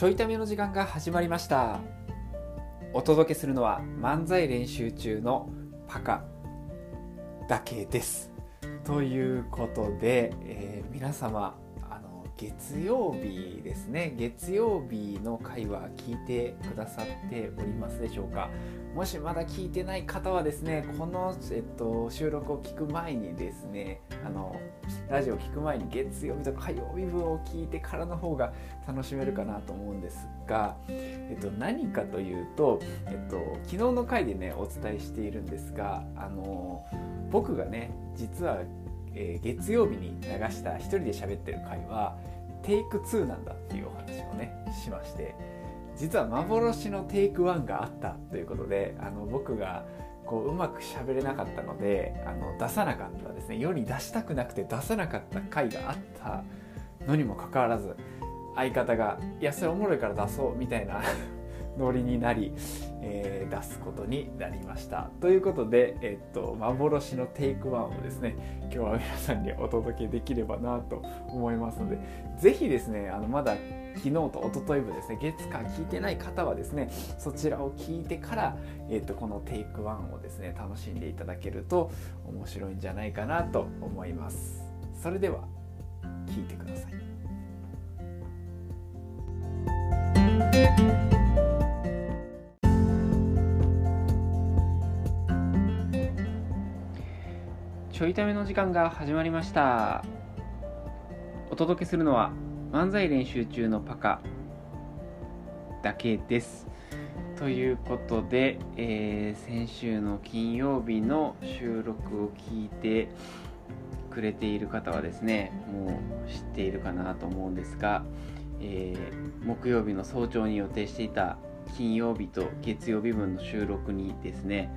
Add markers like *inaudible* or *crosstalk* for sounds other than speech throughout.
ちょいための時間が始まりました。お届けするのは漫才練習中のパカだけです。ということで、えー、皆様あの月曜日ですね。月曜日の回は聞いてくださっておりますでしょうか。もしまだ聞いてない方はですねこの、えっと、収録を聞く前にですねあのラジオを聞く前に月曜日と火曜日分を聞いてからの方が楽しめるかなと思うんですが、えっと、何かというと、えっと、昨日の回でねお伝えしているんですがあの僕がね実はえー、月曜日に流した一人で喋ってる回はテイク2なんだっていうお話をねしまして実は幻のテイクワンがあったということであの僕がこううまく喋れなかったのであの出さなかったですね。世に出したくなくて出さなかった回があったのにもかかわらず相方が「いやそれおもろいから出そう」みたいなノリになり、えー、出すことになりました。ということで、えー、っと幻のテイクワンをですね今日は皆さんにお届けできればなと思いますので是非ですねあのまだ昨日と一昨日もですね月間聞いてない方はですねそちらを聞いてから、えー、とこのテイクワンをですね楽しんでいただけると面白いんじゃないかなと思います。それでは聞いてください。ちょいための時間が始まりました。お届けするのは漫才練習中のパカだけです。ということで、えー、先週の金曜日の収録を聞いてくれている方はですねもう知っているかなと思うんですが、えー、木曜日の早朝に予定していた金曜日と月曜日分の収録にですね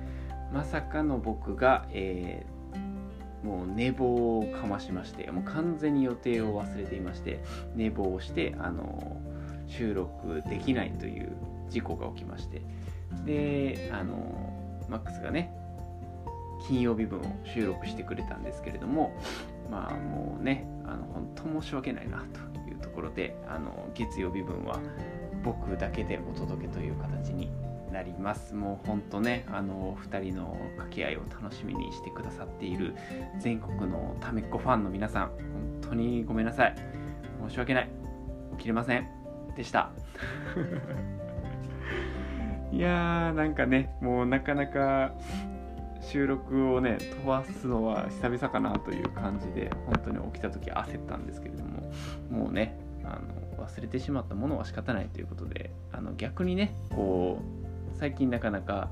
まさかの僕が、えー、もう寝坊をかましましてもう完全に予定を忘れていまして寝坊をしてあの収録できないという事故が起きまして。であのマックスがね金曜日分を収録してくれたんですけれどもまあもうねあの本当申し訳ないなというところであの月曜日分は僕だけでお届けという形になります。もうほんとねあの2人の掛け合いを楽しみにしてくださっている全国のためっ子ファンの皆さん本当にごめんなさい。申し訳ない。起きれません。でした。*laughs* いやーなんかねもうなかなか収録をね飛ばすのは久々かなという感じで本当に起きた時焦ったんですけれどももうねあの忘れてしまったものは仕方ないということであの逆にねこう最近なかなか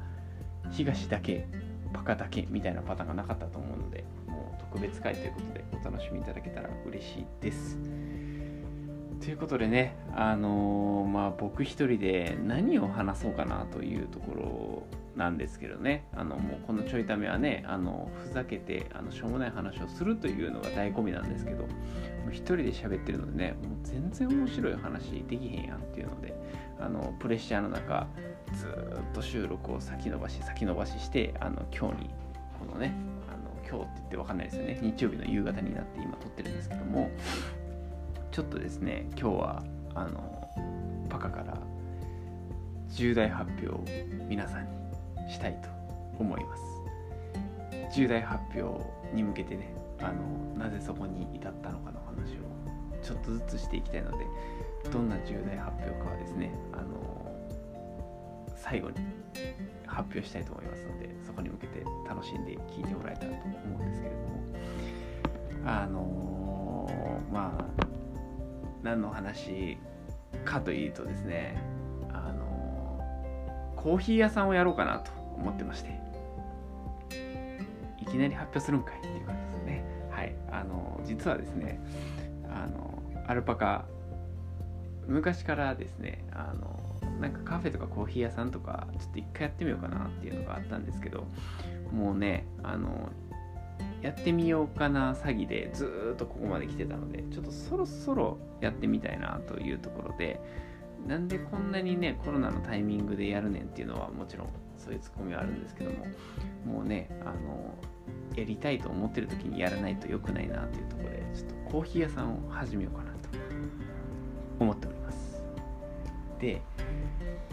東だけパカだけみたいなパターンがなかったと思うのでもう特別会ということでお楽しみいただけたら嬉しいです。ということでね、あのー、まあ僕一人で何を話そうかなというところなんですけどね、あのもうこのちょいためはね、あのふざけてあのしょうもない話をするというのが醍醐味なんですけど、一人で喋ってるのでね、もう全然面白い話できへんやんっていうので、あのプレッシャーの中、ずっと収録を先延ばし先延ばししてあの今日にこのねあの今日って言って分かんないですよね。日曜日の夕方になって今撮ってるんですけどもちょっとですね今日はあのパカから重大発表を皆さんにしたいと思います。重大発表に向けてねあのなぜそこに至ったのかの話をちょっとずつしていきたいのでどんな重大発表かはですねあの最後に発表したいと思いますのでそこに向けて楽しんで聞いてもらえたらと思うんですけれどもあのー、まあ何の話かというとですねあのー、コーヒー屋さんをやろうかなと思ってましていきなり発表するんかいっていう感じですね。はい。あのー、実はですねあのアルパカ昔からですねあのなんかカフェとかコーヒー屋さんとかちょっと一回やってみようかなっていうのがあったんですけどもうねあのやってみようかな詐欺でずっとここまで来てたのでちょっとそろそろやってみたいなというところでなんでこんなにねコロナのタイミングでやるねんっていうのはもちろんそういうツッコミはあるんですけどももうねあのやりたいと思ってる時にやらないと良くないなっていうところでちょっとコーヒー屋さんを始めようかなと思っております。で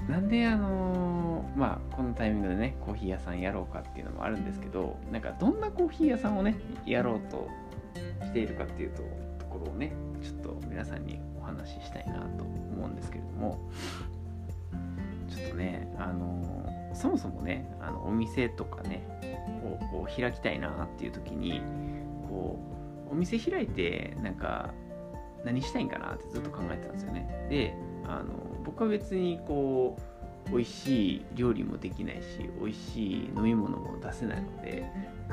なんであのー、まあこのタイミングでねコーヒー屋さんやろうかっていうのもあるんですけどなんかどんなコーヒー屋さんをねやろうとしているかっていうとところをねちょっと皆さんにお話ししたいなと思うんですけれどもちょっとねあのー、そもそもねあのお店とかねをこう開きたいなっていう時にこうお店開いてなんか何したいんかなってずっと考えてたんですよね。であの僕は別にこう美味しい料理もできないし美味しい飲み物も出せないので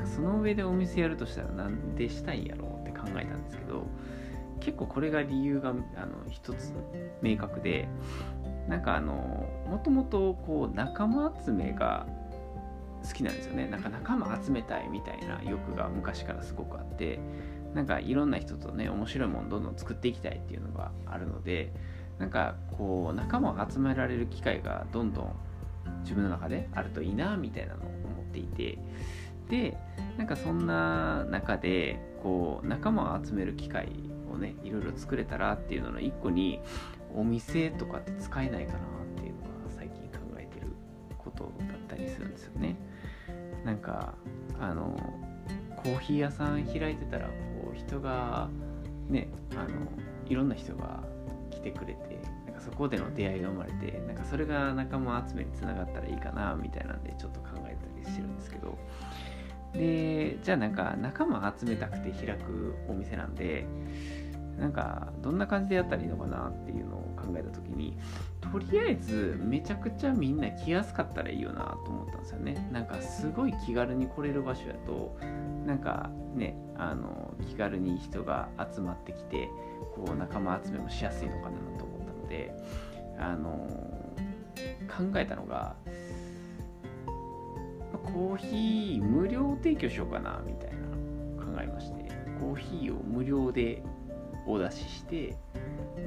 その上でお店やるとしたらなんでしたいんやろうって考えたんですけど結構これが理由があの一つ明確でなんかあのもともとこう仲間集めが好きなんですよね。なんか仲間集めたいみたいな欲が昔からすごくあってなんかいろんな人とね面白いものどんどん作っていきたいっていうのがあるのでなんかこう仲間を集められる機会がどんどん自分の中であるといいなみたいなのを思っていてでなんかそんな中でこう仲間を集める機会をねいろいろ作れたらっていうのの一個にお店とかって使えないかなっていうのが最近考えてることだったりするんですよね。なんかあのコーヒー屋さん開いてたらこう人がねあのいろんな人がてくれてなんかそこでの出会いが生まれてなんかそれが仲間集めにつながったらいいかなみたいなんでちょっと考えたりしてるんですけど。でじゃあなんか仲間集めたくて開くお店なんでなんかどんな感じでやったらいいのかなっていうのを考えた時にとりあえずめちゃくちゃみんな来やすかったらいいよなと思ったんですよね。なんかすごい気軽に来れる場所やとなんかねあの気軽に人が集まってきてこう仲間集めもしやすいのかなと思ったのであの考えたのがコーヒー無料提供しようかなみたいな考えましてコーヒーを無料でお出しして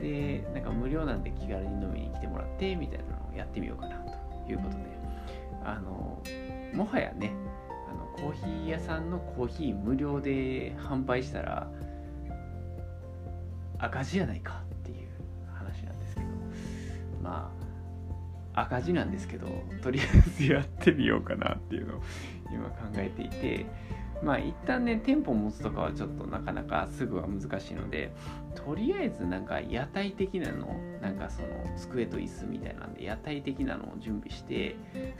でなんか無料なんで気軽に飲みに来てもらってみたいなのをやってみようかなということで。あのもはやねあのコーヒー屋さんのコーヒー無料で販売したら赤字やないかっていう話なんですけど。まあ赤字なんですけどとりあえずやってみようかなっていうのを今考えていて。まあ一旦ね店舗持つとかはちょっとなかなかすぐは難しいのでとりあえずなんか屋台的なのなんかその机と椅子みたいなんで屋台的なのを準備して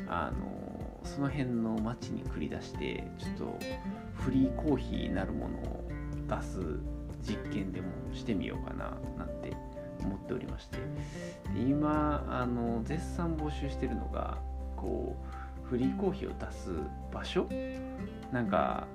あのその辺の街に繰り出してちょっとフリーコーヒーなるものを出す実験でもしてみようかななんて思っておりまして。今あの絶賛募集してるのがこうフリーコーヒーを出す場所？なんか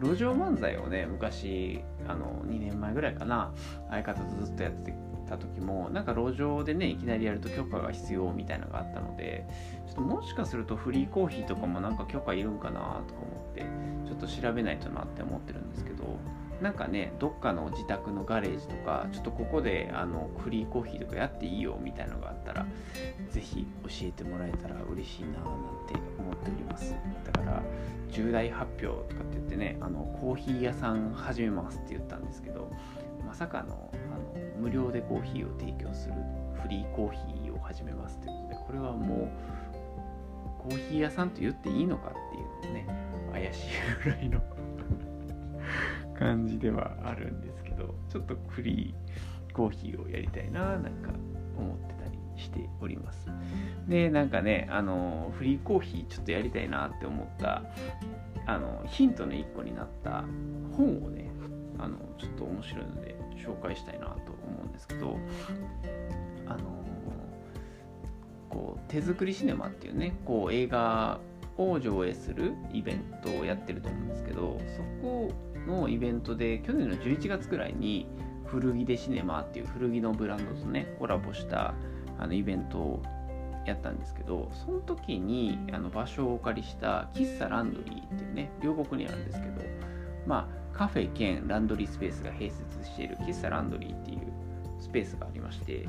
路上漫才をね昔あの2年前ぐらいかな相方とずっとやってた時もなんか路上でねいきなりやると許可が必要みたいなのがあったのでちょっともしかするとフリーコーヒーとかもなんか許可いるんかなとか思ってちょっと調べないとなって思ってるんですけど。なんかねどっかの自宅のガレージとかちょっとここであのフリーコーヒーとかやっていいよみたいなのがあったら是非教えてもらえたら嬉しいななんて思っております。だから重大発表とかって言ってねあのコーヒー屋さん始めますって言ったんですけどまさかのあの無料でコーヒーを提供するフリーコーヒーを始めますということでこれはもうコーヒー屋さんと言っていいのかっていうのもね怪しいぐらいの感じではあるんですけどちょっとフリーコーヒーをやりたいななんか思ってたりしております。でなんかねあのフリーコーヒーちょっとやりたいなって思ったあのヒントの一個になった本をねあのちょっと面白いので紹介したいなと思うんですけどあのこう手作りシネマっていうねこう映画を上映するイベントをやってると思うんですけどそこのイベントで去年の11月くらいに古着でシネマっていう古着のブランドとねコラボしたあのイベントをやったんですけどその時にあの場所をお借りした喫茶ランドリーっていうね両国にあるんですけどまあカフェ兼ランドリースペースが併設している喫茶ランドリーっていうスペースがありましてで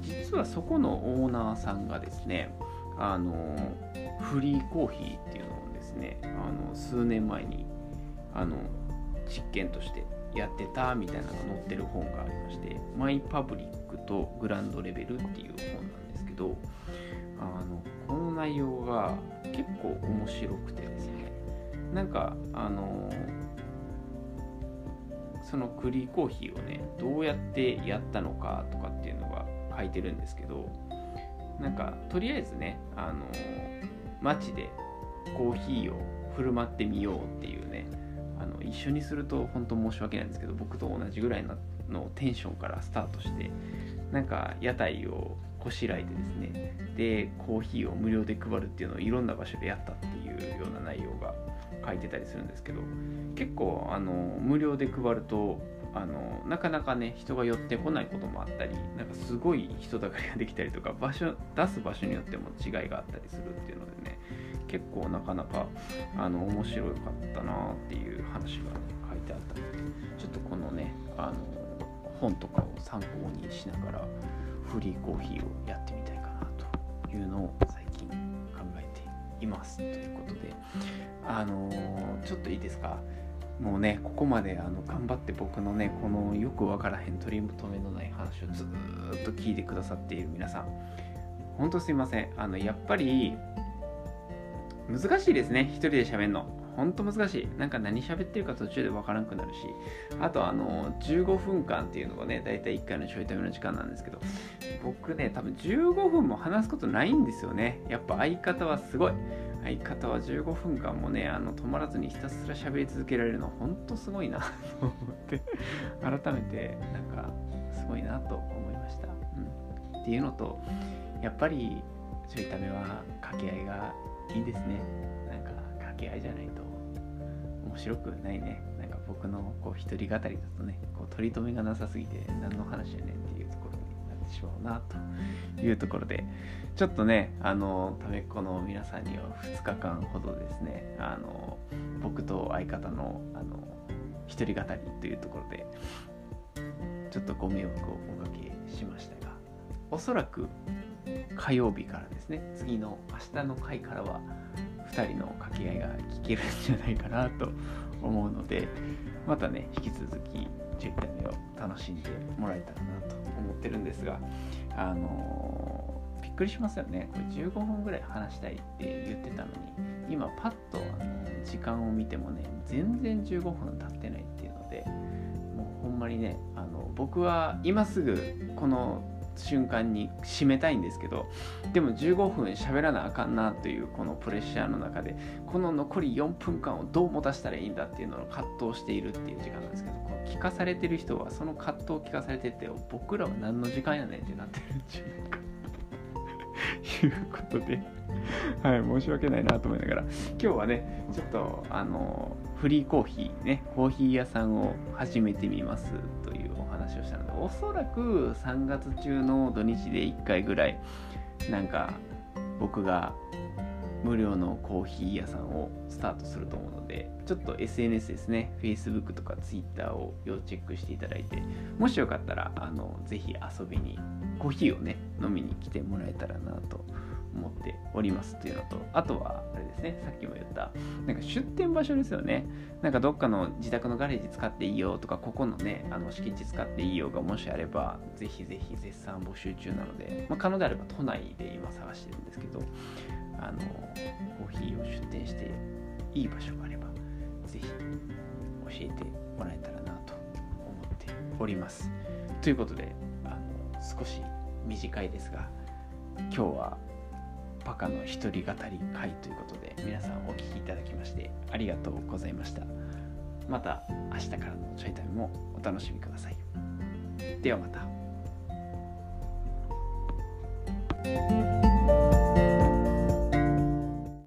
実はそこのオーナーさんがですねあのフリーコーヒーっていうのをですねあの数年前にあの実験としてやってたみたいなのが載ってる本がありましてマイパブリックとグランドレベルっていう本なんですけどあのこの内容が結構面白くてですねなんかあのそのクリーコーヒーをねどうやってやったのかとかっていうのが書いてるんですけどなんかとりあえずねあの街でコーヒーを振る舞ってみようっていうねあの一緒にすると本当申し訳ないんですけど僕と同じぐらいのテンションからスタートしてなんか屋台をこしらえてですねでコーヒーを無料で配るっていうのをいろんな場所でやったっていうような内容が書いてたりするんですけど結構あの無料で配るとあのなかなかね人が寄ってこないこともあったりなんかすごい人だかりができたりとか場所出す場所によっても違いがあったりするっていうのでね結構なかなかあの面白かったなっていう話が、ね、書いてあったのでちょっとこのねあの本とかを参考にしながらフリーコーヒーをやってみたいかなというのを最近考えていますということであのちょっといいですか？もうねここまであの頑張って僕のねこのよくわからへん取り留めのない話をずっと聞いてくださっている皆さんほんとすいません。あのやっぱり難しいですね。一人で喋るの。ほんと難しい。なんか何喋ってるか途中でわからんくなるし。あとあの15分間っていうのがねだいたい1回のちょいための時間なんですけど。僕ね多分15分も話すことないんですよね。やっぱ相方はすごい。相方は15分間もねあの止まらずにひたすら喋り続けられるのほんとすごいな。と思って。改めてなんかすごいなと思いました、うん、っていうのとやっぱりちょいためは掛け合いがいいですね。なんか掛け合いじゃないと面白くないね。なんか僕のこう一人語りだとねこう取り留めがなさすぎて何の話やねんっていうところになってしまうなというところでちょっとねあのためっ子の皆さんには2日間ほどですねあの僕と相方のあの一人語りというところでちょっとご迷惑をおかけしましたがおそらく火曜日からですね。次の明日の回からは2人の掛け合いが聞けるんじゃないかなと思うのでまたね引き続き10体目を楽しんでもらえたらなと思ってるんですがあのー、びっくりしますよね。これ15分ぐらい話したいって言ってたのに今パッとあの時間を見てもね全然15分経ってないっていうのでもうほんまにねあの僕は今すぐこの瞬間に締めたいんですけどでも15分喋らなあかんなというこのプレッシャーの中でこの残り4分間をどう持たせたらいいんだっていうのを葛藤しているっていう時間なんですけど聞かされてる人はその葛藤を聞かされてて僕らは何の時間やねんってなってるんちゅう *laughs* いうことではい、申し訳ないなと思いながら今日はねちょっとあのフリーコーヒーねコーヒー屋さんを始めてみますという話をしたのでおそらく3月中の土日で1回ぐらいなんか僕が無料のコーヒー屋さんをスタートすると思うのでちょっと SNS ですね Facebook とか Twitter を要チェックしていただいてもしよかったらあのぜひ遊びにコーヒーをね飲みに来てもらえたらなと思っておりますというのとあとはあれですねさっきも言ったなんか出店場所ですよね。なんかどっかの自宅のガレージ使っていいよとかここのねあの敷地使っていいよがもしあればぜひぜひ絶賛募集中なので、まあ、可能であれば都内で今探してるんですけどあのコーヒーを出店していい場所があればぜひ教えてもらえたらなと思っております。ということであの少し短いですが今日はパカの一人語り会ということで皆さんお聴きいただきましてありがとうございました。また明日からのちょいタイムもお楽しみください。ではまた。